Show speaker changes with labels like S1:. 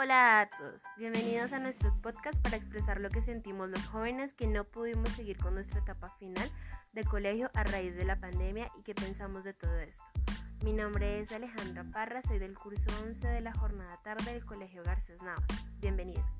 S1: Hola a todos, bienvenidos a nuestro podcast para expresar lo que sentimos los jóvenes que no pudimos seguir con nuestra etapa final de colegio a raíz de la pandemia y qué pensamos de todo esto. Mi nombre es Alejandra Parra, soy del curso 11 de la jornada tarde del Colegio Garcés Navas. Bienvenidos.